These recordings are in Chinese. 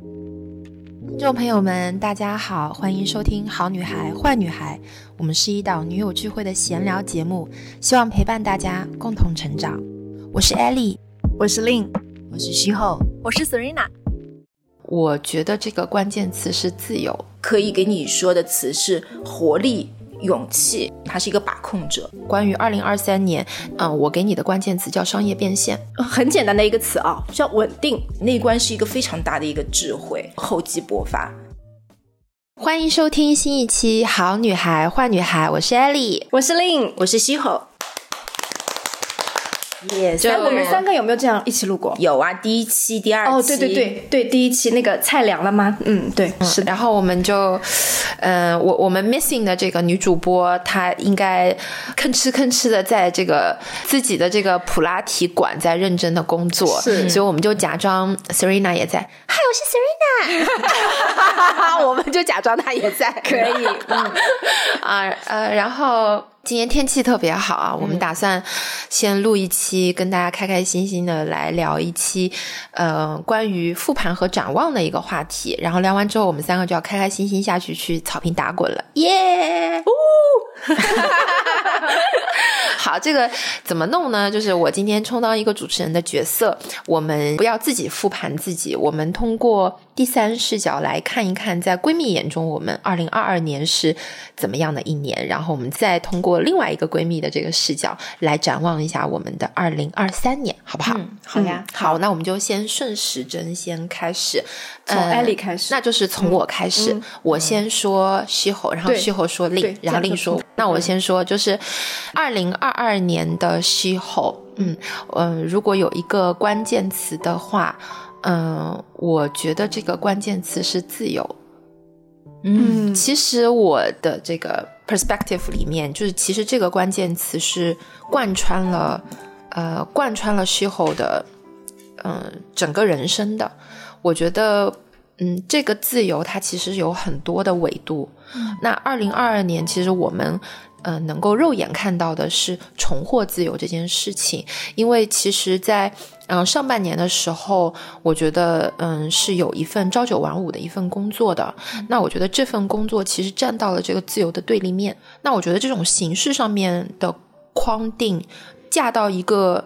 听众朋友们，大家好，欢迎收听《好女孩坏女孩》，我们是一档女友聚会的闲聊节目，希望陪伴大家共同成长。我是 Ellie，我是 Lin，我是西后，我是 Serena。我觉得这个关键词是自由，可以给你说的词是活力。勇气，他是一个把控者。关于二零二三年，嗯，我给你的关键词叫商业变现，很简单的一个词啊，叫稳定。内观是一个非常大的一个智慧，厚积薄发。欢迎收听新一期《好女孩坏女孩》，我是艾莉，我是 Lin，我是西后。也，我们三个有没有这样一起录过？有啊，第一期、第二期。哦，对对对对，第一期那个菜凉了吗？嗯，对，是。然后我们就，嗯，我我们 missing 的这个女主播，她应该吭哧吭哧的在这个自己的这个普拉提馆在认真的工作，是。所以我们就假装 Serena 也在，嗨，我是 Serena，我们就假装她也在，可以，嗯，啊呃，然后。今天天气特别好啊，我们打算先录一期，跟大家开开心心的来聊一期，呃，关于复盘和展望的一个话题。然后聊完之后，我们三个就要开开心心下去去草坪打滚了，耶！呜。好，这个怎么弄呢？就是我今天充当一个主持人的角色，我们不要自己复盘自己，我们通过第三视角来看一看，在闺蜜眼中，我们二零二二年是怎么样的一年，然后我们再通过另外一个闺蜜的这个视角来展望一下我们的二零二三年，好不好？好呀，好，那我们就先顺时针先开始，从艾丽开始，那就是从我开始，我先说西侯，然后西侯说令，然后令说，那我先说，就是二零二。二二年的西后，嗯嗯，如果有一个关键词的话，嗯，我觉得这个关键词是自由。嗯，其实我的这个 perspective 里面，就是其实这个关键词是贯穿了，呃，贯穿了西后的，嗯，整个人生的。我觉得，嗯，这个自由它其实有很多的维度。那二零二二年，其实我们。嗯，能够肉眼看到的是重获自由这件事情，因为其实，在嗯上半年的时候，我觉得嗯是有一份朝九晚五的一份工作的。那我觉得这份工作其实站到了这个自由的对立面。那我觉得这种形式上面的框定，架到一个。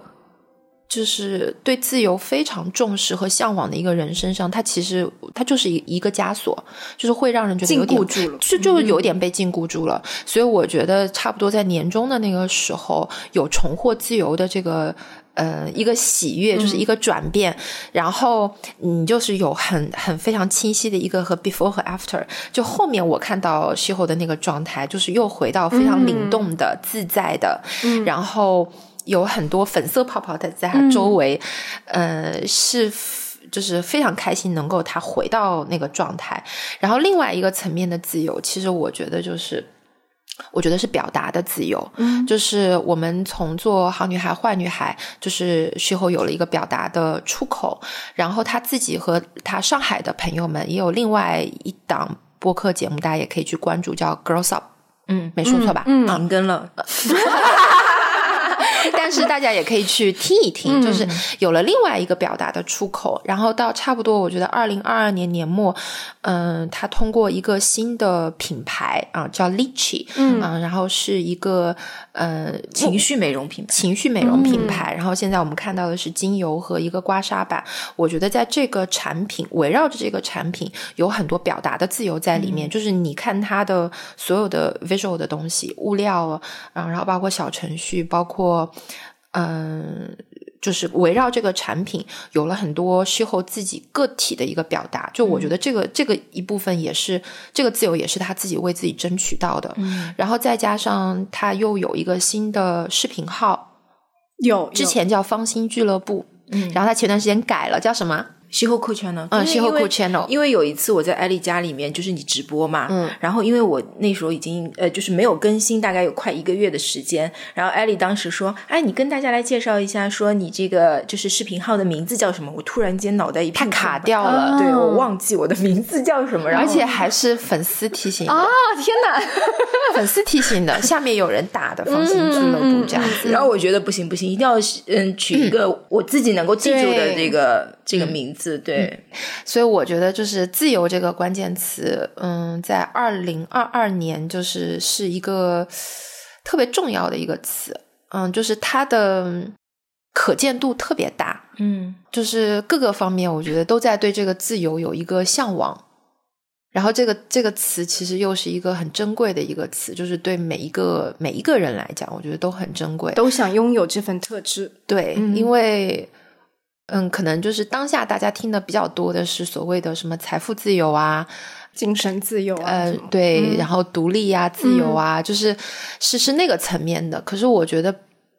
就是对自由非常重视和向往的一个人身上，他其实他就是一一个枷锁，就是会让人觉得有点就就有点被禁锢住了。所以我觉得差不多在年终的那个时候，有重获自由的这个呃一个喜悦，就是一个转变。然后你就是有很很非常清晰的一个和 before 和 after。就后面我看到西后的那个状态，就是又回到非常灵动的、自在的，然后。有很多粉色泡泡在在他周围，呃，是就是非常开心能够他回到那个状态。然后另外一个层面的自由，其实我觉得就是，我觉得是表达的自由。嗯，就是我们从做好女孩、坏女孩，就是事后有了一个表达的出口。然后他自己和他上海的朋友们也有另外一档播客节目，大家也可以去关注，叫 Girls Up。嗯，没说错吧？嗯，停更了。但是大家也可以去听一听，就是有了另外一个表达的出口。然后到差不多，我觉得二零二二年年末，嗯，他通过一个新的品牌啊，叫 Litchi，嗯，然后是一个呃情绪美容品牌，情绪美容品牌。然后现在我们看到的是精油和一个刮痧板。我觉得在这个产品围绕着这个产品，有很多表达的自由在里面。就是你看它的所有的 visual 的东西、物料啊，然后包括小程序，包括。嗯，就是围绕这个产品有了很多事后自己个体的一个表达，就我觉得这个这个一部分也是这个自由，也是他自己为自己争取到的。嗯，然后再加上他又有一个新的视频号，有之前叫方心俱乐部，嗯，然后他前段时间改了，叫什么？西后酷 channel，嗯，西后酷 channel，因为有一次我在艾丽家里面，就是你直播嘛，嗯，然后因为我那时候已经呃，就是没有更新，大概有快一个月的时间，然后艾丽当时说，哎，你跟大家来介绍一下，说你这个就是视频号的名字叫什么？我突然间脑袋一片卡掉了，对我忘记我的名字叫什么，而且还是粉丝提醒啊！天 哪，粉丝提醒的，下面有人打的，放心俱乐部这样子，然后我觉得不行不行，一定要嗯取一个我自己能够记住的这个。这个名字。对，所以我觉得就是自由这个关键词，嗯，在二零二二年就是是一个特别重要的一个词。嗯，就是它的可见度特别大。嗯，就是各个方面，我觉得都在对这个自由有一个向往。然后这个这个词其实又是一个很珍贵的一个词，就是对每一个每一个人来讲，我觉得都很珍贵，都想拥有这份特质。对，因为嗯，可能就是当下大家听的比较多的是所谓的什么财富自由啊、精神自由啊，对，然后独立啊、自由啊，就是是是那个层面的。可是我觉得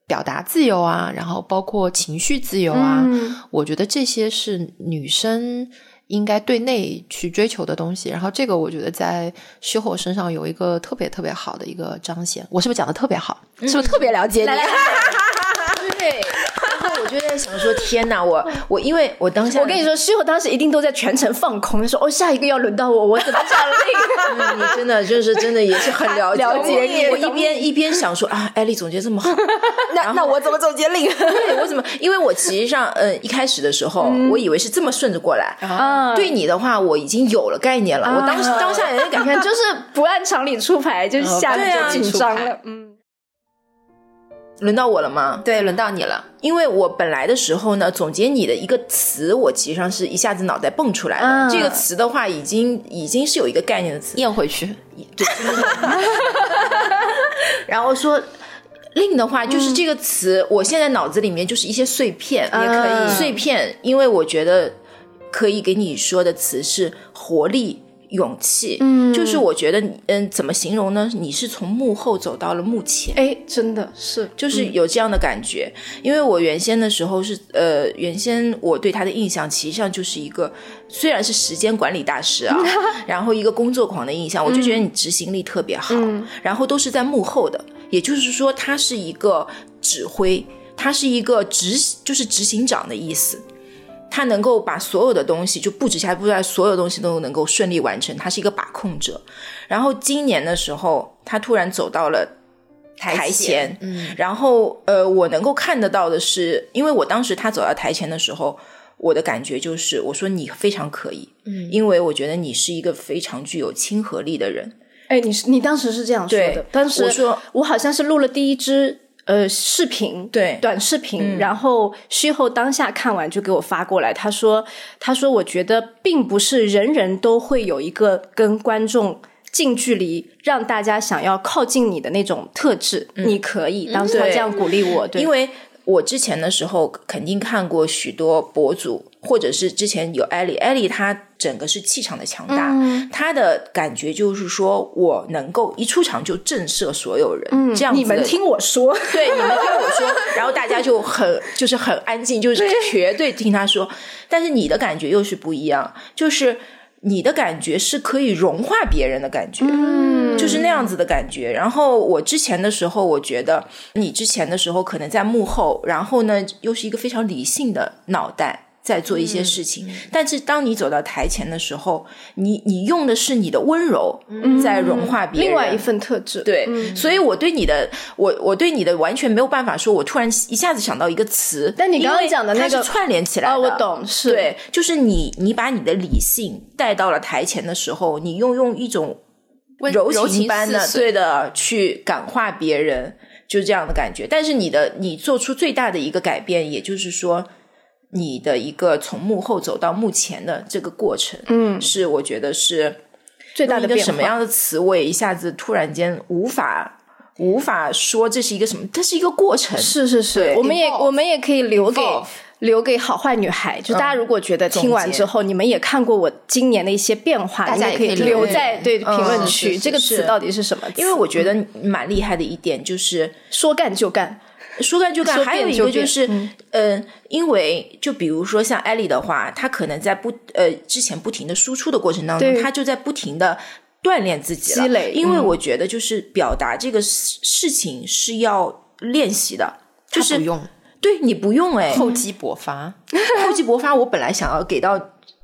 表达自由啊，然后包括情绪自由啊，我觉得这些是女生。应该对内去追求的东西，然后这个我觉得在修火身上有一个特别特别好的一个彰显。我是不是讲的特别好？是不是特别了解你？对。我就在想说，天哪！我我因为我当下，我跟你说，师傅当时一定都在全程放空，说：“哦，下一个要轮到我，我怎么讲令？”你 真的就是真的也是很了解你。我一边一边想说啊，艾丽总结这么好，那那我怎么总结令？对我怎么？因为我其实上，嗯，一开始的时候，我以为是这么顺着过来啊。对你的话，我已经有了概念了。我当时当下有感觉，就是不按常理出牌，就是下就紧张了。嗯。轮到我了吗？对，轮到你了。因为我本来的时候呢，总结你的一个词，我其实上是一下子脑袋蹦出来的。这个词的话，已经已经是有一个概念的词，咽回去。对。然后说另的话，就是这个词，我现在脑子里面就是一些碎片，也可以碎片，因为我觉得可以给你说的词是活力。勇气，嗯，就是我觉得，嗯，怎么形容呢？你是从幕后走到了幕前，哎，真的是，就是有这样的感觉。因为我原先的时候是，呃，原先我对他的印象，其实上就是一个，虽然是时间管理大师啊，然后一个工作狂的印象，我就觉得你执行力特别好，然后都是在幕后的，也就是说，他是一个指挥，他是一个执，就是执行长的意思。他能够把所有的东西就布置下来，布置下来所有东西都能够顺利完成。他是一个把控者。然后今年的时候，他突然走到了台前，嗯，然后呃，我能够看得到的是，因为我当时他走到台前的时候，我的感觉就是，我说你非常可以，嗯，因为我觉得你是一个非常具有亲和力的人。哎，你是你当时是这样说的，当时我说我好像是录了第一支。呃，视频对短视频，然后事后当下看完就给我发过来。他说：“他说，我觉得并不是人人都会有一个跟观众近距离，让大家想要靠近你的那种特质。你可以。”当时他这样鼓励我，对，因为。我之前的时候肯定看过许多博主，或者是之前有艾丽，艾丽她整个是气场的强大，她的感觉就是说我能够一出场就震慑所有人，这样你们听我说，对，你们听我说，然后大家就很就是很安静，就是绝对听她说，但是你的感觉又是不一样，就是。你的感觉是可以融化别人的感觉，嗯，就是那样子的感觉。然后我之前的时候，我觉得你之前的时候可能在幕后，然后呢又是一个非常理性的脑袋。在做一些事情，但是当你走到台前的时候，你你用的是你的温柔在融化别人，另外一份特质。对，所以我对你的，我我对你的完全没有办法说，我突然一下子想到一个词。但你刚刚讲的那个串联起来的，我懂，是对，就是你你把你的理性带到了台前的时候，你用用一种柔情般的对的去感化别人，就是这样的感觉。但是你的你做出最大的一个改变，也就是说。你的一个从幕后走到幕前的这个过程，嗯，是我觉得是最大的变化。什么样的词，我也一下子突然间无法无法说这是一个什么，它是一个过程。是是是，我们也我们也可以留给留给好坏女孩。就大家如果觉得听完之后，你们也看过我今年的一些变化，大家也可以留在对评论区。这个词到底是什么？因为我觉得蛮厉害的一点就是说干就干。说干就干，还有一个就是，嗯，因为就比如说像艾丽的话，她可能在不呃之前不停的输出的过程当中，她就在不停的锻炼自己积累。因为我觉得就是表达这个事事情是要练习的，就是不用，对你不用哎，厚积薄发，厚积薄发。我本来想要给到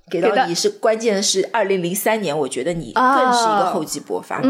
给到你是关键的是二零零三年，我觉得你更是一个厚积薄发，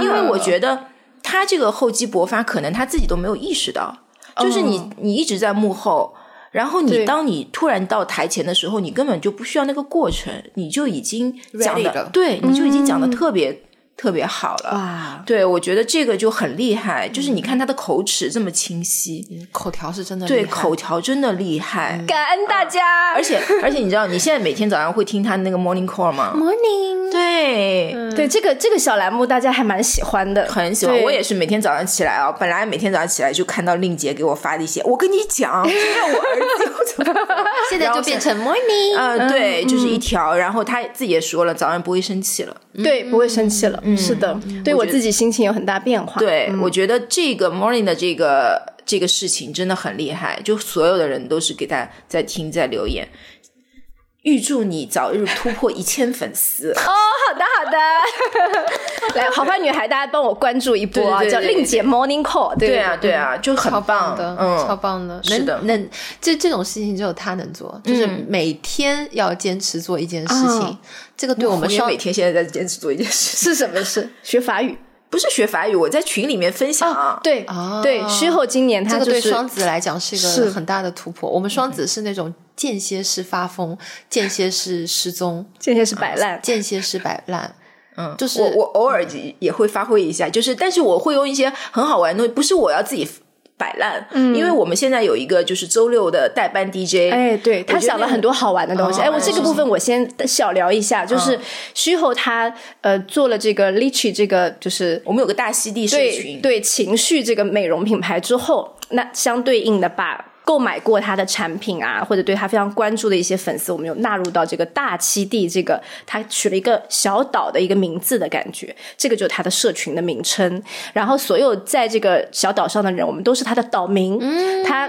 因为我觉得他这个厚积薄发，可能他自己都没有意识到。就是你，你一直在幕后，然后你当你突然到台前的时候，你根本就不需要那个过程，你就已经讲的，对，你就已经讲的特别。特别好了哇！对，我觉得这个就很厉害，就是你看他的口齿这么清晰，口条是真的对，口条真的厉害。感恩大家！而且而且，你知道你现在每天早上会听他那个 Morning Call 吗？Morning，对对，这个这个小栏目大家还蛮喜欢的，很喜欢。我也是每天早上起来啊，本来每天早上起来就看到令姐给我发的一些，我跟你讲，现在我儿子现在就变成 Morning，嗯，对，就是一条。然后他自己也说了，早上不会生气了，对，不会生气了。是的，对我自己心情有很大变化。对，我觉得这个 morning 的这个这个事情真的很厉害，就所有的人都是给他在听在留言。预祝你早日突破一千粉丝 哦！好的，好的。来，好坏女孩，大家帮我关注一波啊！叫令姐 Morning Call。对啊，对啊，就很棒的，嗯，超棒的。是的，能这这种事情只有他能做，就是每天要坚持做一件事情。这个对我们双每天现在在坚持做一件事 是什么事？学法语。不是学法语，我在群里面分享啊。对对，虚后今年他对双子来讲是一个很大的突破。我们双子是那种间歇式发疯，间歇式失踪，间歇式摆烂，间歇式摆烂。嗯，就是我我偶尔也会发挥一下，就是但是我会用一些很好玩的东西，不是我要自己。摆烂，嗯，因为我们现在有一个就是周六的代班 DJ，哎，对他想了很多好玩的东西，哎，我这个部分我先小聊一下，就是虚后他呃做了这个 l i c h i 这个就是我们有个大溪地社群，对情绪这个美容品牌之后，那相对应的把。购买过他的产品啊，或者对他非常关注的一些粉丝，我们有纳入到这个大七地这个他取了一个小岛的一个名字的感觉，这个就是他的社群的名称。然后所有在这个小岛上的人，我们都是他的岛民。他。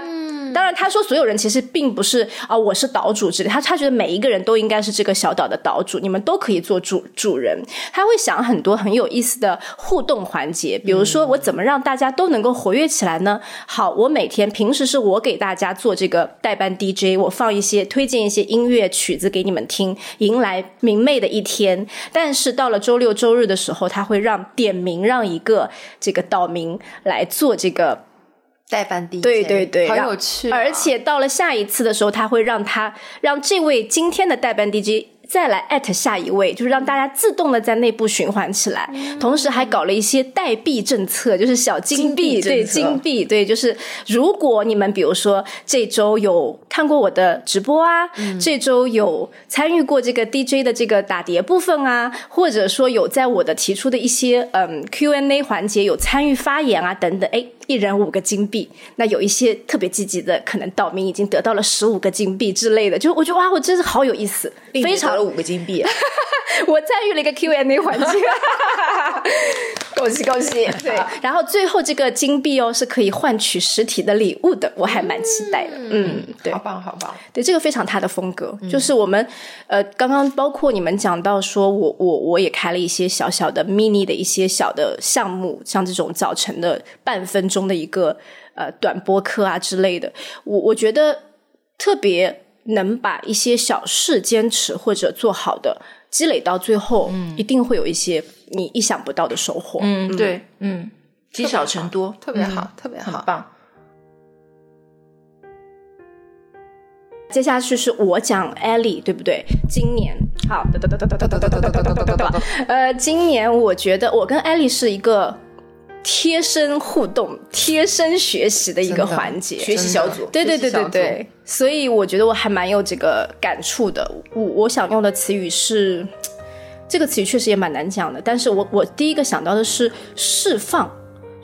当然，他说所有人其实并不是啊，我是岛主之类。他他觉得每一个人都应该是这个小岛的岛主，你们都可以做主主人。他会想很多很有意思的互动环节，比如说我怎么让大家都能够活跃起来呢？好，我每天平时是我给大家做这个代班 DJ，我放一些推荐一些音乐曲子给你们听，迎来明媚的一天。但是到了周六周日的时候，他会让点名让一个这个岛民来做这个。代班 DJ，对对对，好有趣。而且到了下一次的时候，他会让他让这位今天的代班 DJ。再来艾特下一位，就是让大家自动的在内部循环起来，同时还搞了一些代币政策，就是小金币，对金币，对，就是如果你们比如说这周有看过我的直播啊，这周有参与过这个 DJ 的这个打碟部分啊，或者说有在我的提出的一些嗯 Q&A 环节有参与发言啊等等，哎，一人五个金币，那有一些特别积极的，可能岛民已经得到了十五个金币之类的，就我觉得哇，我真是好有意思，非常。了五个金币，我参与了一个 Q&A 环节，恭 喜恭喜！对，然后最后这个金币哦是可以换取实体的礼物的，我还蛮期待的。嗯，对，好棒好棒！对，这个非常他的风格，就是我们呃刚刚包括你们讲到说，我我我也开了一些小小的 mini 的一些小的项目，像这种早晨的半分钟的一个呃短播课啊之类的，我我觉得特别。能把一些小事坚持或者做好的积累到最后，嗯，一定会有一些你意想不到的收获。嗯，对，嗯，积少成多，特别好，特别好，棒。接下去是我讲艾莉，对不对？今年。好，呃，今年我觉得我跟艾莉是一个。贴身互动、贴身学习的一个环节，学习小组。对对对对对，所以我觉得我还蛮有这个感触的。我我想用的词语是，这个词语确实也蛮难讲的。但是我我第一个想到的是释放。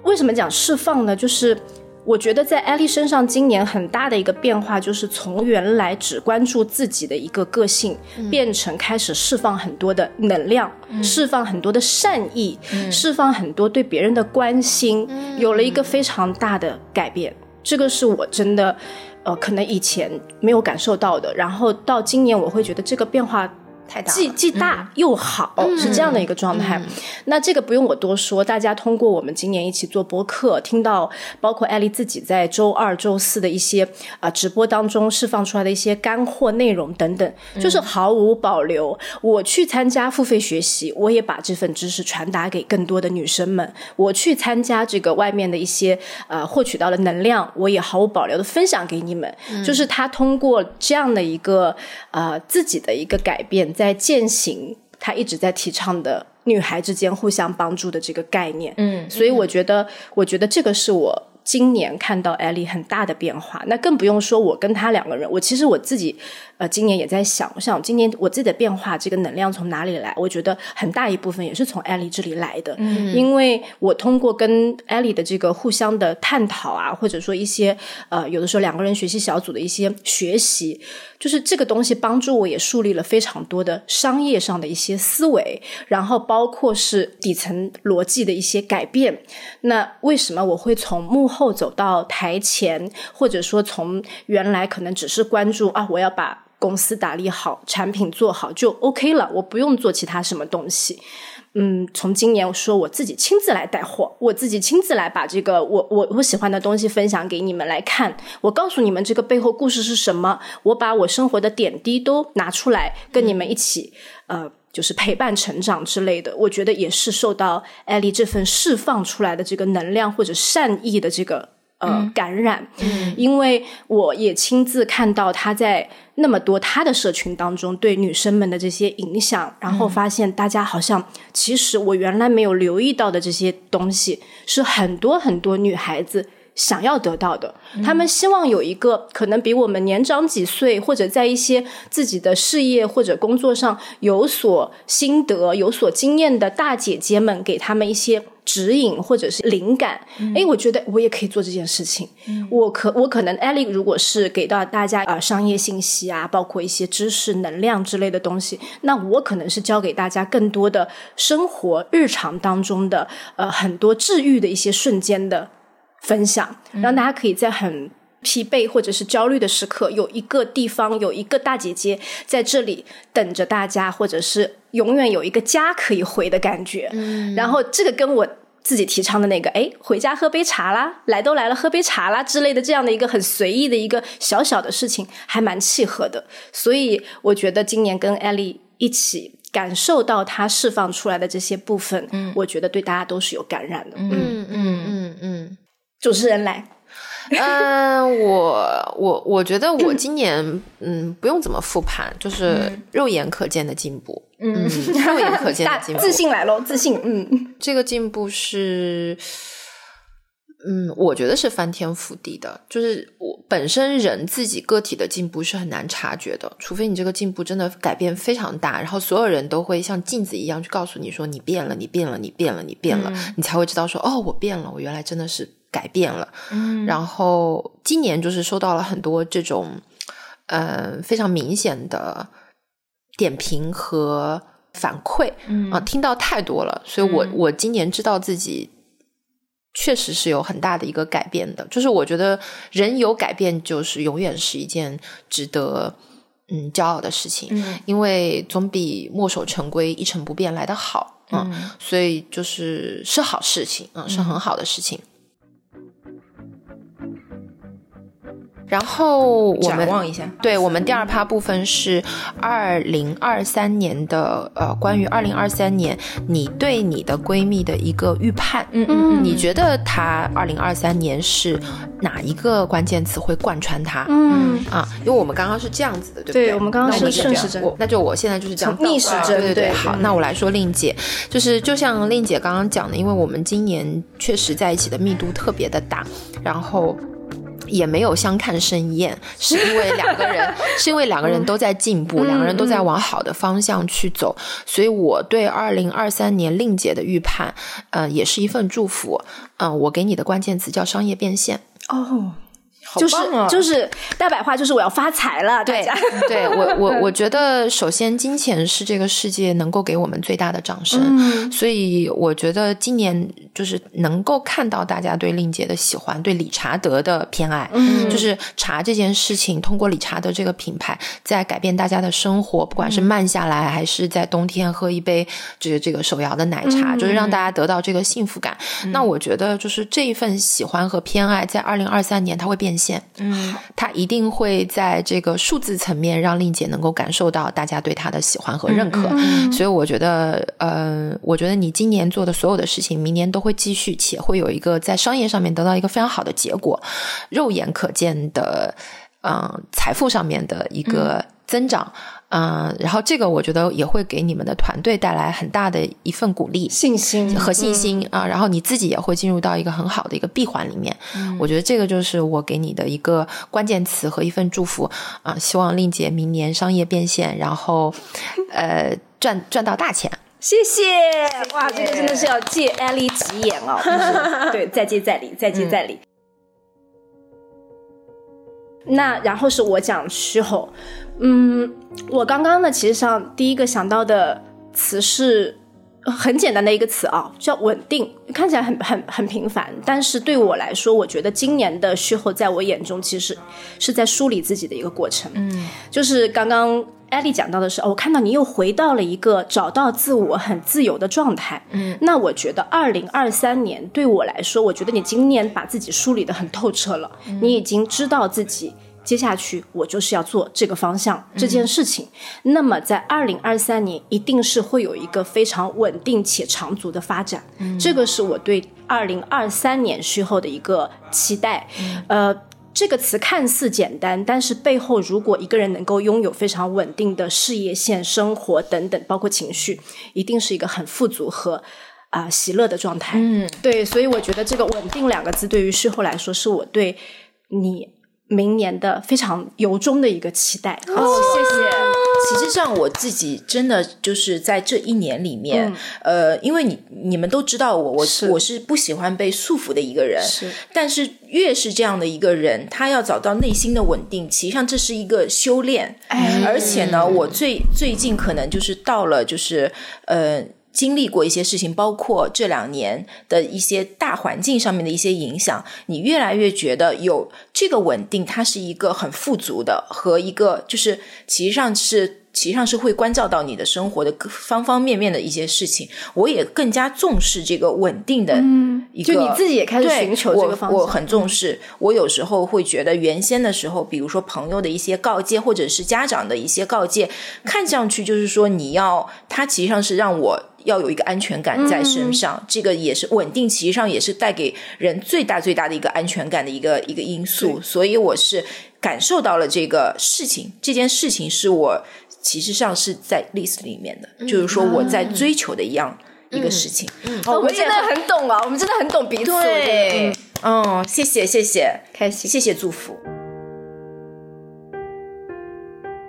为什么讲释放呢？就是。我觉得在艾丽身上，今年很大的一个变化，就是从原来只关注自己的一个个性，变成开始释放很多的能量，释放很多的善意，释放很多对别人的关心，有了一个非常大的改变。这个是我真的，呃，可能以前没有感受到的。然后到今年，我会觉得这个变化。太大，既既大又好，是这样的一个状态。那这个不用我多说，大家通过我们今年一起做播客，听到包括艾丽自己在周二、周四的一些啊直播当中释放出来的一些干货内容等等，就是毫无保留。我去参加付费学习，我也把这份知识传达给更多的女生们。我去参加这个外面的一些呃获取到的能量，我也毫无保留的分享给你们。就是他通过这样的一个呃自己的一个改变，在践行他一直在提倡的女孩之间互相帮助的这个概念。嗯，所以我觉得，我觉得这个是我。今年看到艾丽很大的变化，那更不用说我跟她两个人。我其实我自己，呃，今年也在想，我想今年我自己的变化，这个能量从哪里来？我觉得很大一部分也是从艾丽这里来的。嗯，因为我通过跟艾丽的这个互相的探讨啊，或者说一些呃，有的时候两个人学习小组的一些学习，就是这个东西帮助我也树立了非常多的商业上的一些思维，然后包括是底层逻辑的一些改变。那为什么我会从幕后走到台前，或者说从原来可能只是关注啊，我要把公司打理好，产品做好就 OK 了，我不用做其他什么东西。嗯，从今年说我自己亲自来带货，我自己亲自来把这个我我我喜欢的东西分享给你们来看，我告诉你们这个背后故事是什么，我把我生活的点滴都拿出来跟你们一起呃。就是陪伴成长之类的，我觉得也是受到艾丽这份释放出来的这个能量或者善意的这个呃感染，因为我也亲自看到她在那么多她的社群当中对女生们的这些影响，然后发现大家好像其实我原来没有留意到的这些东西，是很多很多女孩子。想要得到的，他们希望有一个可能比我们年长几岁，或者在一些自己的事业或者工作上有所心得、有所经验的大姐姐们，给他们一些指引或者是灵感。哎，我觉得我也可以做这件事情。我可我可能艾丽如果是给到大家啊商业信息啊，包括一些知识、能量之类的东西，那我可能是教给大家更多的生活日常当中的呃很多治愈的一些瞬间的。分享，让大家可以在很疲惫或者是焦虑的时刻，有一个地方，有一个大姐姐在这里等着大家，或者是永远有一个家可以回的感觉。嗯，然后这个跟我自己提倡的那个，哎，回家喝杯茶啦，来都来了，喝杯茶啦之类的这样的一个很随意的一个小小的事情，还蛮契合的。所以我觉得今年跟艾丽一起感受到她释放出来的这些部分，嗯，我觉得对大家都是有感染的。嗯嗯嗯嗯。主持人来，嗯，我我我觉得我今年嗯不用怎么复盘，就是肉眼可见的进步，嗯，肉眼可见的进步，自信来喽，自信，嗯，这个进步是，嗯，我觉得是翻天覆地的，就是我本身人自己个体的进步是很难察觉的，除非你这个进步真的改变非常大，然后所有人都会像镜子一样去告诉你说你变了，你变了，你变了，你变了，你才会知道说哦，我变了，我原来真的是。改变了，嗯，然后今年就是收到了很多这种，呃，非常明显的点评和反馈，嗯。啊，听到太多了，所以我我今年知道自己确实是有很大的一个改变的，就是我觉得人有改变，就是永远是一件值得嗯骄傲的事情，嗯，因为总比墨守成规、一成不变来的好，嗯，所以就是是好事情，嗯，是很好的事情。然后我们望一下，对我们第二趴部分是二零二三年的呃，关于二零二三年你对你的闺蜜的一个预判。嗯嗯，你觉得她二零二三年是哪一个关键词会贯穿她？嗯啊，因为我们刚刚是这样子的，对不对？对，我们刚刚是顺时针，那就我现在就是这样逆时针。对对对，好，那我来说令姐，就是就像令姐刚刚讲的，因为我们今年确实在一起的密度特别的大，然后。也没有相看生厌，是因为两个人，是因为两个人都在进步，两个人都在往好的方向去走，所以我对二零二三年令姐的预判，呃，也是一份祝福。嗯，我给你的关键词叫商业变现。哦，就是就是大白话，就是我要发财了。对，对我我 我觉得，首先金钱是这个世界能够给我们最大的掌声，所以我觉得今年就是能够看到大家对令姐的喜欢，对理查德的偏爱，就是茶这件事情，通过理查德这个品牌在改变大家的生活，不管是慢下来，还是在冬天喝一杯这个这个手摇的奶茶，就是让大家得到这个幸福感。那我觉得，就是这一份喜欢和偏爱，在二零二三年它会变。现，嗯，他一定会在这个数字层面让令姐能够感受到大家对他的喜欢和认可，所以我觉得，呃，我觉得你今年做的所有的事情，明年都会继续，且会有一个在商业上面得到一个非常好的结果，肉眼可见的，嗯，财富上面的一个增长。嗯，然后这个我觉得也会给你们的团队带来很大的一份鼓励、信心和信心啊。然后你自己也会进入到一个很好的一个闭环里面。我觉得这个就是我给你的一个关键词和一份祝福啊。希望令姐明年商业变现，然后呃赚赚到大钱。谢谢哇，这个真的是要借艾丽吉言哦。对，再接再厉，再接再厉。那然后是我讲虚后。嗯，我刚刚呢，其实上第一个想到的词是很简单的一个词啊，叫稳定，看起来很很很平凡，但是对我来说，我觉得今年的序后在我眼中其实是在梳理自己的一个过程。嗯，就是刚刚艾丽讲到的是，我看到你又回到了一个找到自我很自由的状态。嗯，那我觉得二零二三年对我来说，我觉得你今年把自己梳理的很透彻了，你已经知道自己。接下去我就是要做这个方向这件事情，那么在二零二三年一定是会有一个非常稳定且长足的发展，这个是我对二零二三年事后的一个期待。呃，这个词看似简单，但是背后如果一个人能够拥有非常稳定的事业线、生活等等，包括情绪，一定是一个很富足和啊喜乐的状态。嗯，对，所以我觉得这个稳定两个字对于事后来说，是我对你。明年的非常由衷的一个期待，好，谢谢。其实上我自己真的就是在这一年里面，呃，因为你你们都知道我，我我是不喜欢被束缚的一个人，是。但是越是这样的一个人，他要找到内心的稳定，其实上这是一个修炼。哎，而且呢，我最最近可能就是到了，就是呃。经历过一些事情，包括这两年的一些大环境上面的一些影响，你越来越觉得有这个稳定，它是一个很富足的和一个就是其实上是。其实上是会关照到你的生活的方方面面的一些事情，我也更加重视这个稳定的一个。就你自己也开始寻求这个方向。我很重视。我有时候会觉得，原先的时候，比如说朋友的一些告诫，或者是家长的一些告诫，看上去就是说你要，它其实上是让我要有一个安全感在身上。这个也是稳定，其实上也是带给人最大最大的一个安全感的一个一个因素。所以我是感受到了这个事情，这件事情是我。其实上是在 list 里面的，就是说我在追求的一样一个事情。嗯，我们真的很懂啊，我们真的很懂彼此。对，嗯，谢谢谢谢，开心，谢谢祝福。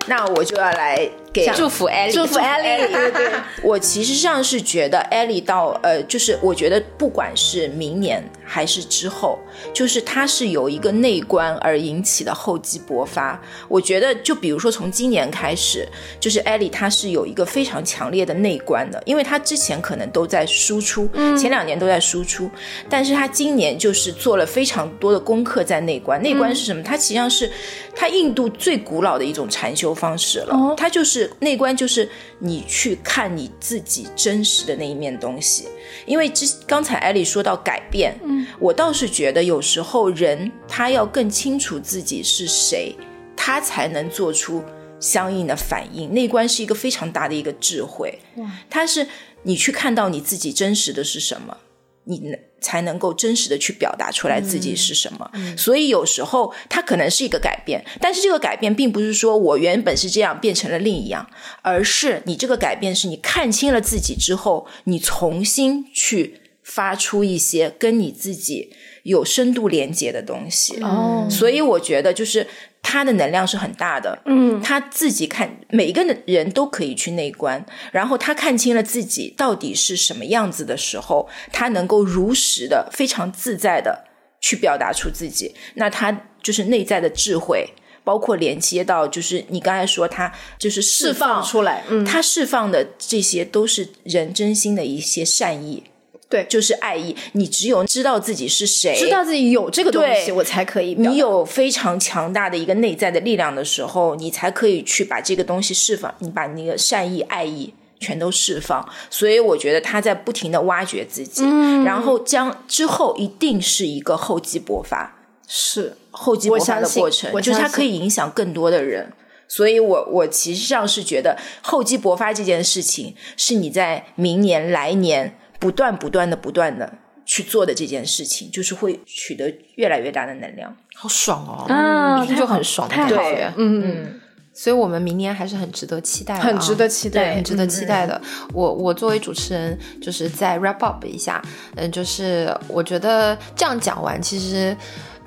那我就要来给祝福艾丽，祝福艾丽。对对，我其实上是觉得艾丽到呃，就是我觉得不管是明年还是之后，就是它是有一个内观而引起的厚积薄发。我觉得就比如说从今年开始，就是艾丽她是有一个非常强烈的内观的，因为她之前可能都在输出，前两年都在输出，但是她今年就是做了非常多的功课在内观。内观是什么？它实际上是它印度最古老的一种禅修。方式了，它就是内观，就是你去看你自己真实的那一面东西。因为之刚才艾丽说到改变，嗯，我倒是觉得有时候人他要更清楚自己是谁，他才能做出相应的反应。内观是一个非常大的一个智慧，哇，它是你去看到你自己真实的是什么。你能才能够真实的去表达出来自己是什么，所以有时候它可能是一个改变，但是这个改变并不是说我原本是这样变成了另一样，而是你这个改变是你看清了自己之后，你重新去发出一些跟你自己有深度连接的东西。哦，所以我觉得就是。他的能量是很大的，嗯，他自己看每一个人都可以去内观，然后他看清了自己到底是什么样子的时候，他能够如实的、非常自在的去表达出自己。那他就是内在的智慧，包括连接到就是你刚才说他就是释放出来，嗯，他释放的这些都是人真心的一些善意。对，就是爱意。你只有知道自己是谁，知道自己有这个东西，我才可以。你有非常强大的一个内在的力量的时候，你才可以去把这个东西释放。你把那个善意、爱意全都释放。所以我觉得他在不停的挖掘自己，然后将之后一定是一个厚积薄发，是厚积薄发的过程，就是它可以影响更多的人。所以我我其实上是觉得厚积薄发这件事情，是你在明年来年。不断不断的不断的去做的这件事情，就是会取得越来越大的能量，好爽哦！啊，就很爽的感觉。嗯嗯，所以我们明年还是很值得期待，很值得期待，很值得期待的。我我作为主持人，就是再 wrap up 一下，嗯，就是我觉得这样讲完，其实，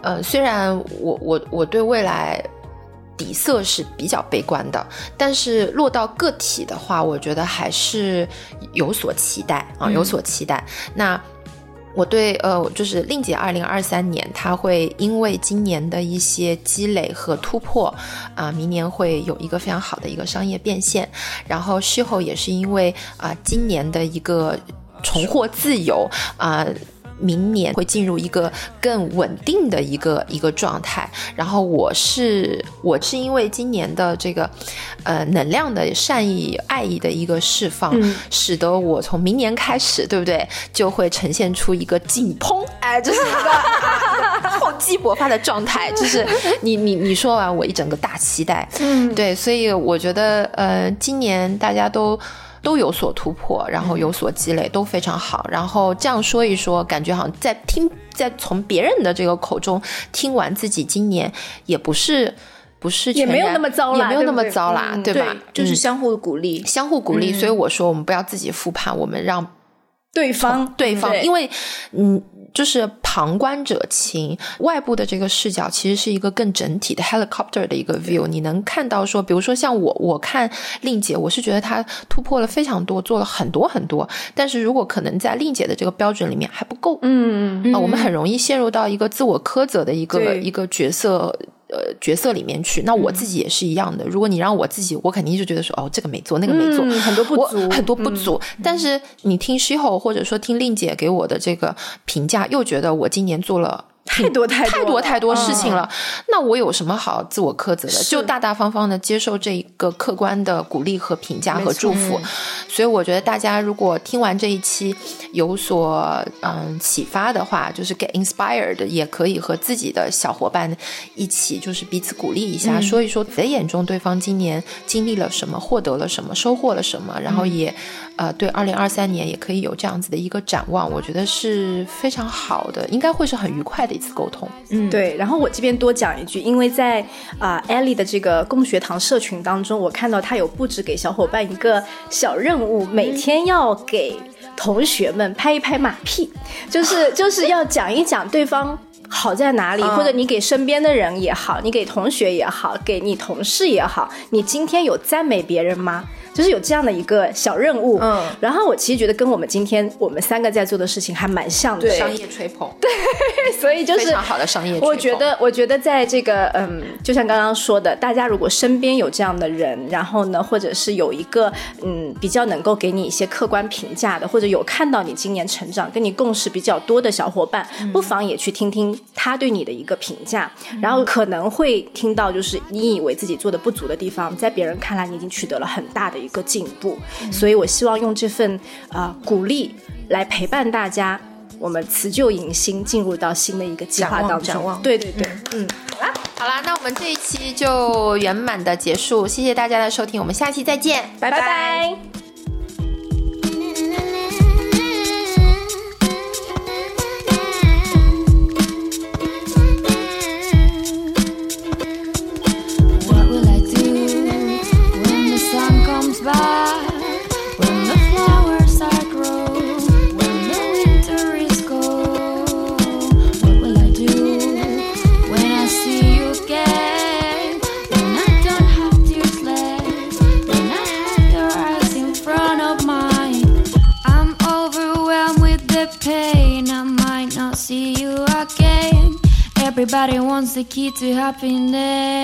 呃，虽然我我我对未来。底色是比较悲观的，但是落到个体的话，我觉得还是有所期待啊，有所期待。那我对呃，就是令姐二零二三年，她会因为今年的一些积累和突破啊，明年会有一个非常好的一个商业变现。然后事后也是因为啊，今年的一个重获自由啊。明年会进入一个更稳定的一个一个状态，然后我是我是因为今年的这个呃能量的善意爱意的一个释放，使得我从明年开始，对不对，就会呈现出一个紧绷，哎，就是一个厚积薄发的状态，就是你你你说完我一整个大期待，嗯，对，所以我觉得呃今年大家都。都有所突破，然后有所积累，都非常好。然后这样说一说，感觉好像在听，在从别人的这个口中听完自己今年也不是不是也没有那么糟啦，也没有那么糟啦，对吧？就是相互鼓励，相互鼓励。所以我说，我们不要自己复盘，我们让对方对方，因为嗯。就是旁观者清，外部的这个视角其实是一个更整体的 helicopter 的一个 view。你能看到说，比如说像我，我看令姐，我是觉得她突破了非常多，做了很多很多。但是如果可能在令姐的这个标准里面还不够，嗯嗯，啊，我们很容易陷入到一个自我苛责的一个一个角色。呃，角色里面去，那我自己也是一样的。如果你让我自己，我肯定就觉得说，哦，这个没做，那个没做，很多不足，很多不足。但是你听西后，或者说听令姐给我的这个评价，又觉得我今年做了。太多太太多太多事情了，那我有什么好自我苛责的？就大大方方的接受这一个客观的鼓励和评价和祝福。所以我觉得大家如果听完这一期有所嗯启发的话，就是 get inspired，也可以和自己的小伙伴一起，就是彼此鼓励一下，说一说在眼中对方今年经历了什么，获得了什么，收获了什么，然后也呃对二零二三年也可以有这样子的一个展望。我觉得是非常好的，应该会是很愉快的。一次沟通，嗯，对。然后我这边多讲一句，因为在啊艾丽的这个共学堂社群当中，我看到他有布置给小伙伴一个小任务，每天要给同学们拍一拍马屁，就是就是要讲一讲对方好在哪里，或者你给身边的人也好，你给同学也好，给你同事也好，你今天有赞美别人吗？就是有这样的一个小任务，嗯，然后我其实觉得跟我们今天我们三个在做的事情还蛮像的，商业吹捧，对，所以就是非常好的商业。我觉得，我觉得在这个，嗯，就像刚刚说的，大家如果身边有这样的人，然后呢，或者是有一个，嗯，比较能够给你一些客观评价的，或者有看到你今年成长、跟你共识比较多的小伙伴，不妨也去听听他对你的一个评价，然后可能会听到，就是你以为自己做的不足的地方，在别人看来你已经取得了很大的。一个进步，所以我希望用这份啊鼓励来陪伴大家，我们辞旧迎新，进入到新的一个计划当中。对对对，嗯，好啦，好啦，那我们这一期就圆满的结束，谢谢大家的收听，我们下期再见，拜拜。Key to happiness.